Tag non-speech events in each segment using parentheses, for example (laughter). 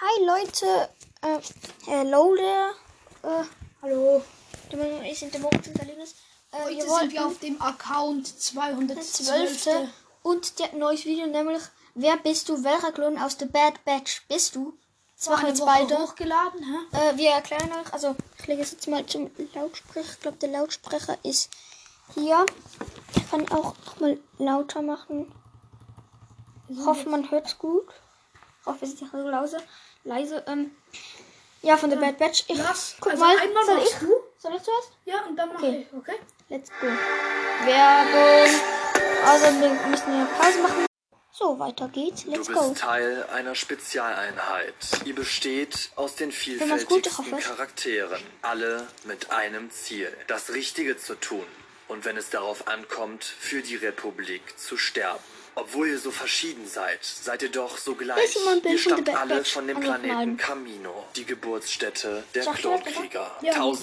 Hi Leute, äh, hello there. Äh, hallo. Ich sind der Moritz und der Linus. Äh, Heute wir sind wir auf dem Account 212. 12. Und der hat ein neues Video, nämlich Wer bist du? Welcher Klon aus der Bad Batch bist du? Das machen jetzt beide. hochgeladen, hä? Äh, wir erklären euch, also ich lege es jetzt mal zum Lautsprecher. Ich glaube, der Lautsprecher ist hier. Ich kann auch noch mal lauter machen. Ich hoffe, man hört es gut. Ich hoffe, es ist nicht so leise. leise ähm, ja, von der Bad Batch. Ich Lass, guck also mal. einmal soll ich? du. Soll ich zuerst? Ja, und dann mache Okay. ich, okay? Let's go. Werbung. Also wir müssen hier Pause machen. So, weiter geht's. Let's Du go. bist Teil einer Spezialeinheit. Ihr besteht aus den gut vielfältigsten. Charakteren, alle mit einem Ziel, das Richtige zu tun und wenn es darauf ankommt, für die Republik zu sterben. Obwohl ihr so verschieden seid, seid ihr doch so gleich. Ihr stammt alle von dem Planeten. Camino, die Geburtsstätte der? Klonkrieger.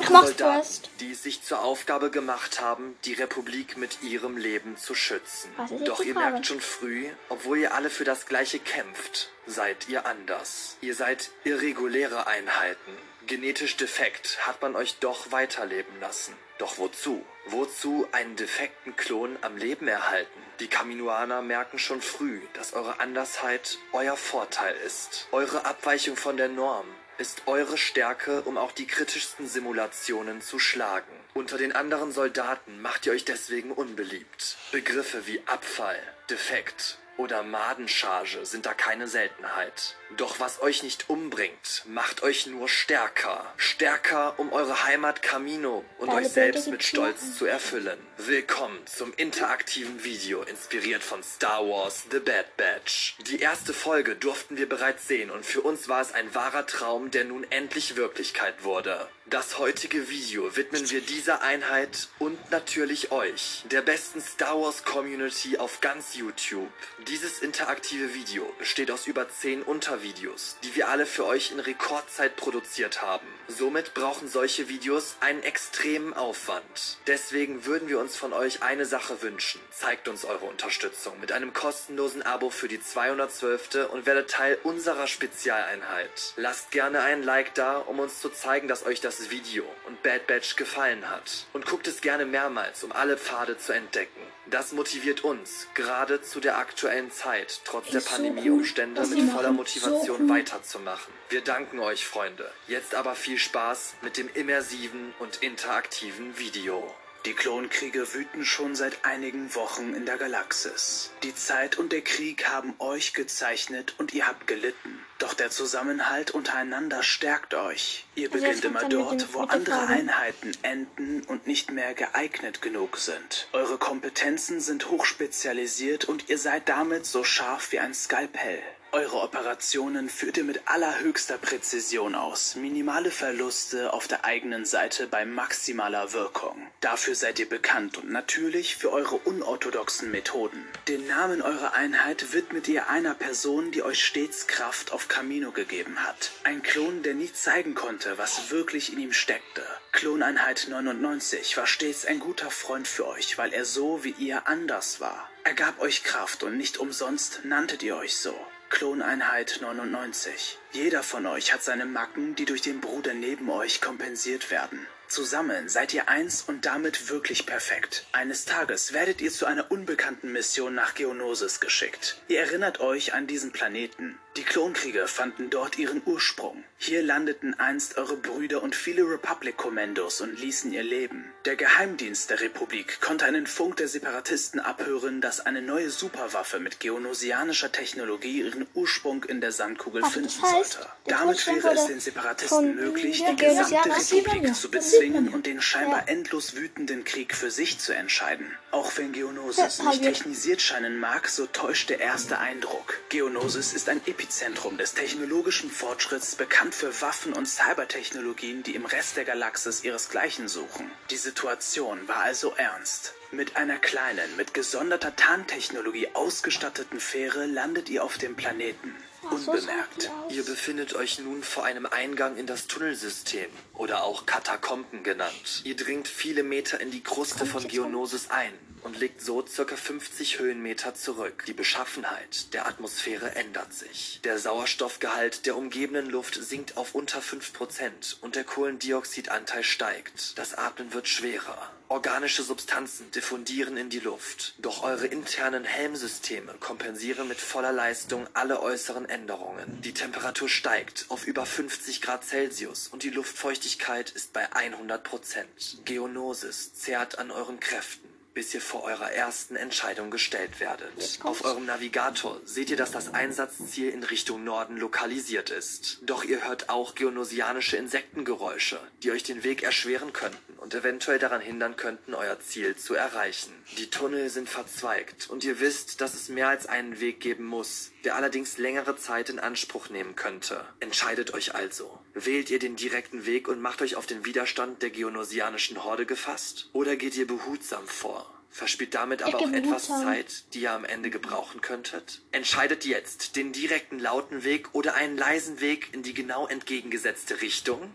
Mach's Soldaten, die es sich zur Aufgabe gemacht haben, die Republik mit ihrem Leben zu schützen. Doch ihr merkt schon früh, obwohl ihr alle für das Gleiche kämpft, seid ihr anders. Ihr seid irreguläre Einheiten. Genetisch defekt hat man euch doch weiterleben lassen. Doch wozu? Wozu einen defekten Klon am Leben erhalten? Die Kaminoaner merken schon früh, dass eure Andersheit euer Vorteil ist. Eure Abweichung von der Norm ist eure Stärke, um auch die kritischsten Simulationen zu schlagen. Unter den anderen Soldaten macht ihr euch deswegen unbeliebt. Begriffe wie Abfall, Defekt oder Madencharge sind da keine Seltenheit. Doch was euch nicht umbringt, macht euch nur stärker. Stärker, um eure Heimat Camino und Geile euch selbst mit Stolz zu erfüllen. Willkommen zum interaktiven Video, inspiriert von Star Wars The Bad Batch. Die erste Folge durften wir bereits sehen und für uns war es ein wahrer Traum, der nun endlich Wirklichkeit wurde. Das heutige Video widmen wir dieser Einheit und natürlich euch, der besten Star Wars Community auf ganz YouTube. Dieses interaktive Video besteht aus über 10 Untervideos, die wir alle für euch in Rekordzeit produziert haben. Somit brauchen solche Videos einen extremen Aufwand. Deswegen würden wir uns von euch eine Sache wünschen. Zeigt uns eure Unterstützung mit einem kostenlosen Abo für die 212. und werdet Teil unserer Spezialeinheit. Lasst gerne ein Like da, um uns zu zeigen, dass euch das Video und Bad Batch gefallen hat. Und guckt es gerne mehrmals, um alle Pfade zu entdecken. Das motiviert uns, gerade zu der aktuellen Zeit, trotz Ey, der so Pandemieumstände cool, mit voller. Motivation So cool. weiterzumachen. Wir danken euch, Freunde. Jetzt aber viel Spaß mit dem immersiven und interaktiven Video. Die Klonkriege wüten schon seit einigen Wochen in der Galaxis. Die Zeit und der Krieg haben euch gezeichnet und ihr habt gelitten. Doch der Zusammenhalt untereinander stärkt euch. Ihr Also beginnt kommt immer dort, wo andere. Einheiten enden und nicht mehr geeignet genug sind. Eure Kompetenzen sind hochspezialisiert und ihr seid damit so scharf wie ein Skalpell. Eure Operationen führt ihr mit allerhöchster Präzision aus. Minimale Verluste auf der eigenen Seite bei maximaler Wirkung. Dafür seid ihr bekannt und natürlich für eure unorthodoxen Methoden. Den Namen eurer Einheit widmet ihr einer Person, die euch stets Kraft auf Camino gegeben hat. Ein Klon, der nie zeigen konnte, was wirklich in ihm steckte. Kloneinheit 99 war stets ein guter Freund für euch, weil er so wie ihr anders war. Er gab euch Kraft und nicht umsonst nanntet ihr euch so. Kloneinheit 99. Jeder von euch hat seine Macken, die durch den Bruder neben euch kompensiert werden. Zusammen seid ihr eins und damit wirklich perfekt. Eines Tages werdet ihr zu einer unbekannten Mission nach Geonosis geschickt. Ihr erinnert euch an diesen Planeten. Die Klonkriege fanden dort ihren Ursprung. Hier landeten einst eure Brüder und viele Republic-Kommandos und ließen ihr Leben. Der Geheimdienst der Republik konnte einen Funk der Separatisten abhören, dass eine neue Superwaffe mit geonosianischer Technologie ihren Ursprung in der Sandkugel Warte, finden heißt, sollte. Damit wäre es den Separatisten möglich, die gesamte Republik zu bezwingen und den scheinbar endlos wütenden Krieg für sich zu entscheiden. Auch wenn Geonosis nicht technisiert scheinen mag, so täuscht der erste Eindruck. Geonosis ist ein Epizentrum des technologischen Fortschritts, bekannt für Waffen und Cybertechnologien, die im Rest der Galaxis ihresgleichen suchen. Die Situation war also ernst. Mit einer kleinen, mit gesonderter Tarntechnologie ausgestatteten Fähre landet ihr auf dem Planeten. Unbemerkt. Ihr befindet euch nun vor einem Eingang in das Tunnelsystem oder auch Katakomben genannt. Ihr dringt viele Meter in die Kruste von Geonosis ein und legt so circa 50 Höhenmeter zurück. Die Beschaffenheit der Atmosphäre ändert sich. Der Sauerstoffgehalt der umgebenden Luft sinkt auf unter 5% und der Kohlendioxidanteil steigt. Das Atmen wird schwerer. Organische Substanzen diffundieren in die Luft. Doch eure internen Helmsysteme kompensieren mit voller Leistung alle äußeren Änderungen. Die Temperatur steigt auf über 50 Grad Celsius und die Luftfeuchtigkeit ist bei 100 Prozent. Geonosis zehrt an euren Kräften bis ihr vor eurer ersten Entscheidung gestellt werdet. Auf eurem Navigator seht ihr, dass das Einsatzziel in Richtung Norden lokalisiert ist. Doch ihr hört auch geonosianische Insektengeräusche, die euch den Weg erschweren könnten und eventuell daran hindern könnten, euer Ziel zu erreichen. Die Tunnel sind verzweigt und ihr wisst, dass es mehr als einen Weg geben muss, der allerdings längere Zeit in Anspruch nehmen könnte. Entscheidet euch also. Wählt ihr den direkten Weg und macht euch auf den Widerstand der geonosianischen Horde gefasst? Oder geht ihr behutsam vor? Verspielt damit aber auch etwas. Zeit, die ihr am Ende gebrauchen könntet? Entscheidet jetzt den direkten lauten Weg oder einen leisen Weg in die genau entgegengesetzte Richtung?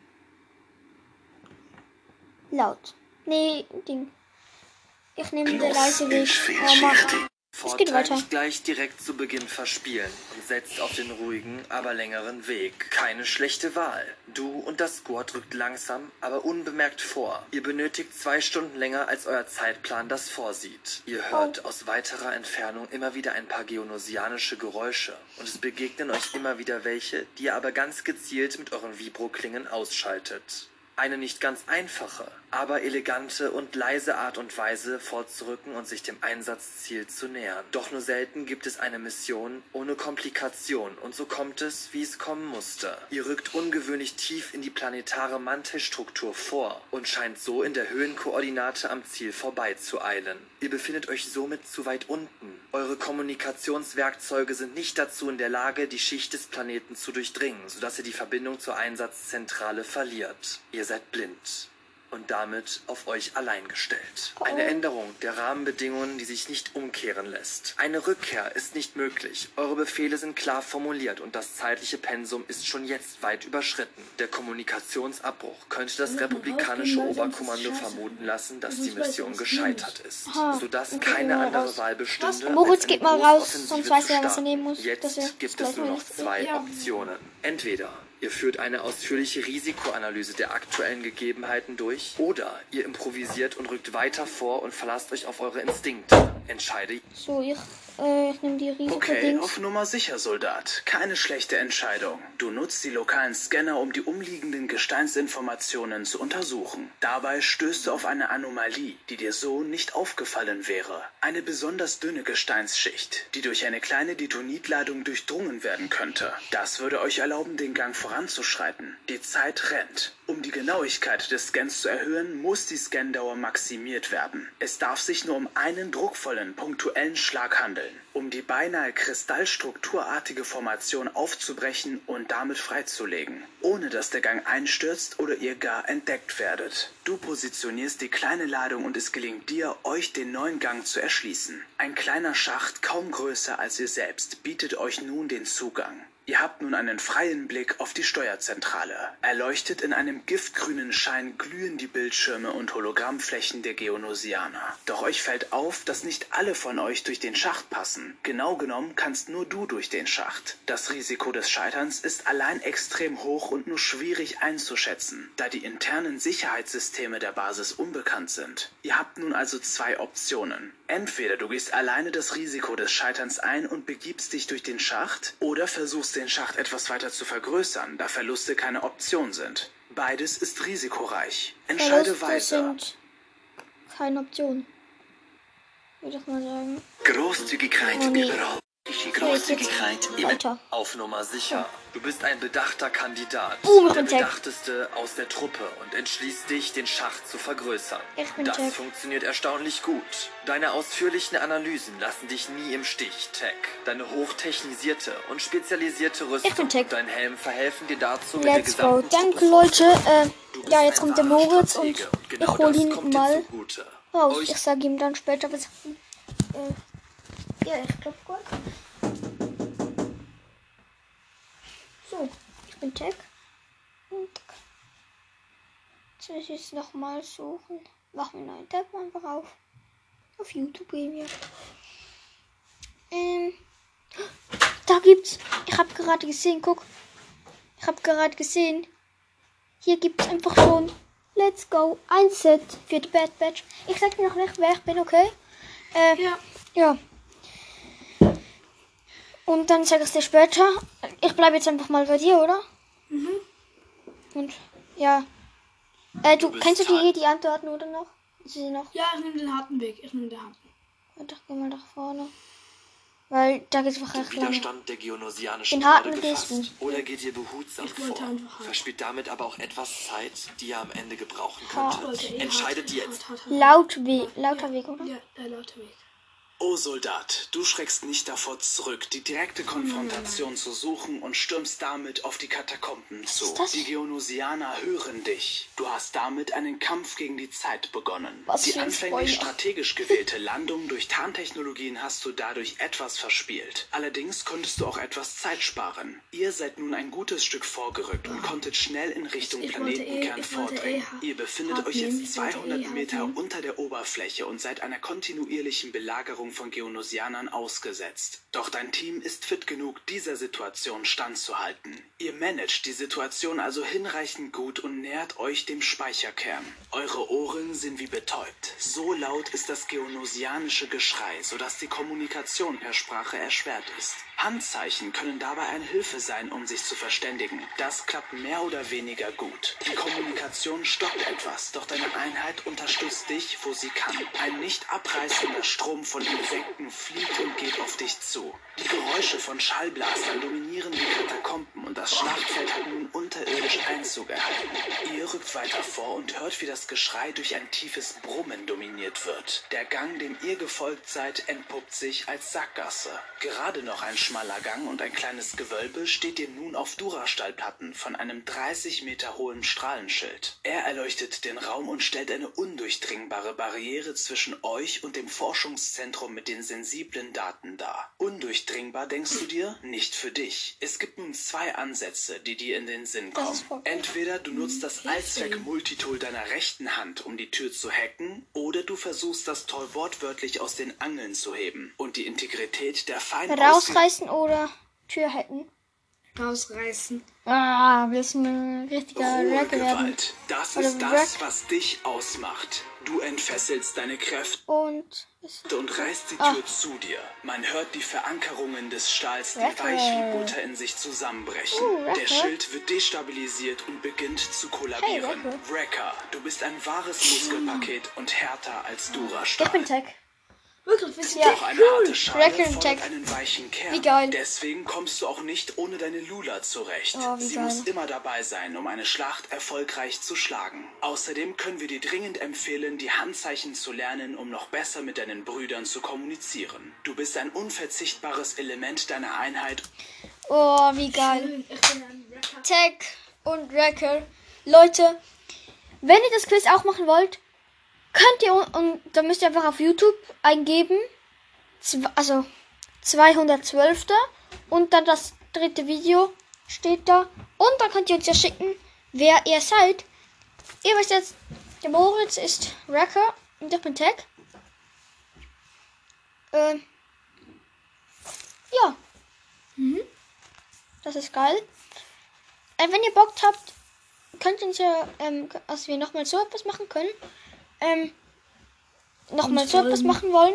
Laut. Nee, Ding. Ich nehme den leise Weg. Oh, mach. Es geht Vorteil weiter. nicht gleich direkt zu Beginn verspielen und setzt auf den ruhigen, aber längeren Weg. Keine schlechte Wahl. Du und das Squad rückt langsam, aber unbemerkt vor. Ihr benötigt zwei Stunden länger, als euer Zeitplan das vorsieht. Ihr hört aus weiterer Entfernung immer wieder ein paar geonosianische Geräusche und es begegnen euch immer wieder welche, die ihr aber ganz gezielt mit euren Vibroklingen ausschaltet. Eine nicht ganz einfache, aber elegante und leise Art und Weise vorzurücken und sich dem Einsatzziel zu nähern. Doch nur selten gibt es eine Mission ohne Komplikation und so kommt es, wie es kommen musste. Ihr rückt ungewöhnlich tief in die planetare Mantelstruktur vor und scheint so in der Höhenkoordinate am Ziel vorbeizueilen. Ihr befindet euch somit zu weit unten. Eure Kommunikationswerkzeuge sind nicht dazu in der Lage, die Schicht des Planeten zu durchdringen, sodass ihr die Verbindung zur Einsatzzentrale verliert. Ihr seid blind und damit auf euch allein gestellt. Eine Änderung der Rahmenbedingungen, die sich nicht umkehren lässt. Eine Rückkehr ist nicht möglich. Eure Befehle sind klar formuliert und das zeitliche Pensum ist schon jetzt weit überschritten. Der Kommunikationsabbruch könnte das republikanische Oberkommando vermuten lassen, dass Sonst die Mission gescheitert ist, sodass keine geh mal andere. Wahl bestünde. Moritz, geht mal raus, sonst weiß er, was er nehmen muss, Jetzt gibt es nur noch zwei. Optionen. Entweder ihr führt eine ausführliche Risikoanalyse der aktuellen Gegebenheiten durch oder ihr improvisiert und rückt weiter vor und verlasst euch auf eure Instinkte. Entscheide So, ich, äh, ich nehme die Okay, Risikodings. auf Nummer sicher, Soldat. Keine schlechte Entscheidung. Du nutzt die lokalen Scanner, um die umliegenden Gesteinsinformationen zu untersuchen. Dabei stößt du auf eine Anomalie, die dir so nicht aufgefallen wäre. Eine besonders dünne Gesteinsschicht, die durch eine kleine Detonitladung durchdrungen werden könnte. Das würde euch erlauben, den Gang voranzuschreiten. Die Zeit rennt. Um die Genauigkeit des Scans zu erhöhen, muss die Scandauer maximiert werden. Es darf sich nur um einen druckvollen, punktuellen Schlag handeln, um die beinahe kristallstrukturartige Formation aufzubrechen und damit freizulegen, ohne dass der Gang einstürzt oder ihr gar entdeckt werdet. Du positionierst die kleine Ladung und es gelingt dir, euch den neuen Gang zu erschließen. Ein kleiner Schacht, kaum größer als ihr selbst, bietet euch nun den Zugang. Ihr habt nun einen freien Blick auf die Steuerzentrale. Erleuchtet in einem giftgrünen Schein glühen die Bildschirme und Hologrammflächen der Geonosianer. Doch euch fällt auf, dass nicht alle von euch durch den Schacht passen. Genau genommen kannst nur du durch den Schacht. Das Risiko des Scheiterns ist allein extrem hoch und nur schwierig einzuschätzen, da die internen Sicherheitssysteme der Basis unbekannt sind. Ihr habt nun also zwei Optionen. Entweder du gehst alleine das Risiko des Scheiterns ein und begibst dich durch den Schacht, oder versuchst den Schacht etwas weiter zu vergrößern, da Verluste keine Option sind. Beides ist risikoreich. Entscheide Verluste weiter. sind keine Option. Würde ich mal sagen. Großzügigkeit Oh, nee. überall. Großzügigkeit immer. Auf Nummer sicher. Du bist ein bedachter Kandidat. Boom, ich der bedachteste aus der Truppe und entschließt dich, den Schacht zu vergrößern. Ich bin das Jack. funktioniert erstaunlich gut. Deine ausführlichen Analysen lassen dich nie im Stich, Tech. Deine hochtechnisierte und spezialisierte Rüstung Tech. und dein Helm verhelfen dir dazu, Let's go. Danke, Leute. Äh, ja, jetzt kommt der Moritz und Stratege und genau ich hole ihn mal raus. Ich sage ihm dann später, was. Äh, ja, ich glaube gut. Ich bin Tech. Und jetzt muss ich es nochmal suchen. Machen wir einen neuen Tab einfach auf. Auf YouTube gehen wir. Ähm, da gibt's. Ich habe gerade gesehen, guck. Ich habe gerade gesehen. Hier gibt's einfach schon. Let's go. Ein Set für die Bad Batch. Ich sag dir noch nicht, wer ich bin, okay? Äh, Ja. ja. Und dann sag ich dir später. Ich bleibe jetzt einfach mal bei dir, oder? Mhm. Und ja. Äh, du, bist kennst du die, die Antworten oder noch? Sie noch? Ja, ich nehme den harten Weg. Ich nehme den harten. Warte, geh mal nach vorne. Weil da geht's einfach recht lange. Widerstand der geonosianischen Den harten gefasst. du. Oder geht ihr behutsam Ich wollte vor? Verspielt damit aber auch etwas Zeit, die ihr am Ende gebrauchen könntet. Entscheidet ihr jetzt hart, hart, hart. Laut Weg, lauter Weg, oder? Ja, der laute Weg. O Soldat, du schreckst nicht davor zurück, die direkte Konfrontation zu suchen und stürmst damit auf die Katakomben zu. ist das? Die Geonosianer hören dich. Du hast damit einen Kampf gegen die Zeit begonnen. Was die anfänglich Spoiler. strategisch gewählte Landung durch Tarntechnologien hast du dadurch etwas verspielt. Allerdings konntest du auch etwas Zeit sparen. Ihr seid nun ein gutes Stück vorgerückt und konntet schnell in Richtung Ich eh- Planetenkern eh vordringen. Ihr befindet euch jetzt ich wollte eh 200 hart Meter unter der Oberfläche und seid einer kontinuierlichen Belagerung von Geonosianern ausgesetzt. Doch dein Team ist fit genug, dieser Situation standzuhalten. Ihr managt die Situation also hinreichend gut und nähert euch dem Speicherkern. Eure Ohren sind wie betäubt. So laut ist das geonosianische Geschrei, sodass die Kommunikation per Sprache erschwert ist. Handzeichen können dabei eine Hilfe sein, um sich zu verständigen. Das klappt mehr oder weniger gut. Die Kommunikation stockt etwas, doch deine Einheit unterstützt dich, wo sie kann. Ein nicht abreißender Strom von Insekten fliegt und geht auf dich zu. Die Geräusche von Schallblastern dominieren die Katakomben und das Schlachtfeld hat nun unterirdisch Einzug erhalten. Ihr rückt weiter vor und hört, wie das Geschrei durch ein tiefes Brummen dominiert wird. Der Gang, dem ihr gefolgt seid, entpuppt sich als Sackgasse. Gerade noch ein schmaler Gang und ein kleines Gewölbe steht ihr nun auf Durastahlplatten von einem 30 Meter hohen Strahlenschild. Er erleuchtet den Raum und stellt eine undurchdringbare Barriere zwischen euch und dem Forschungszentrum mit den sensiblen Daten dar. Undurchdringbar denkst du dir? Nicht für dich. Es gibt nun zwei Ansätze, die dir in den Sinn kommen. Entweder du nutzt das Allzweck-Multitool deiner rechten Hand, um die Tür zu hacken, oder du versuchst das Toll wortwörtlich aus den Angeln zu heben und die Integrität der fein Rausreißen oder Tür hätten. Rausreißen. Ah, willst du ein richtiger Racker werden? Gewalt. Das Oder ist das, Wrack. was dich ausmacht. Du entfesselst deine Kräfte Und und reißt die Ah. Tür zu dir. Man hört die Verankerungen des Stahls, die Wracker. weich wie Butter in sich zusammenbrechen. Uh. Der Schild wird destabilisiert und beginnt zu kollabieren. Hey, Wracker. Wrecker, du bist ein wahres Muskelpaket und härter als ich bin Durastahl. Tech. Wirklich, wir sind Ja. Doch eine harte Schale Tech. einen weichen Kern. Wie geil. Deswegen kommst du auch nicht ohne deine Lula zurecht. Oh, Sie geil. muss immer dabei sein, um eine Schlacht erfolgreich zu schlagen. Außerdem können wir dir dringend empfehlen, die Handzeichen zu lernen, um noch besser mit deinen Brüdern zu kommunizieren. Du bist ein unverzichtbares Element deiner Einheit Oh, wie geil. Tech und Wrecker. Leute, wenn ihr das Quiz auch machen wollt, könnt ihr und, und dann müsst ihr einfach auf YouTube eingeben, also 212. und dann das dritte Video steht da und dann könnt ihr uns ja schicken, wer ihr seid. Ihr wisst jetzt, der Moritz ist Wrecker und ich bin Tech. Ähm, ja. Das ist geil. Äh, wenn ihr Bock habt, könnt ihr uns ja, ähm, dass wir nochmal so etwas machen können. Ähm, nochmal so etwas machen wollen.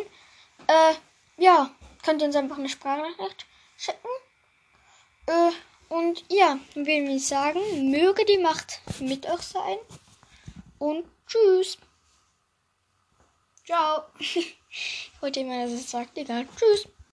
Äh, ja, könnt ihr uns einfach eine Sprachnachricht schicken. Äh, und ja, würden wir sagen, möge die Macht mit euch sein. Und tschüss. Ciao. (laughs) Ich wollte immer, dass es sagt, egal. Tschüss.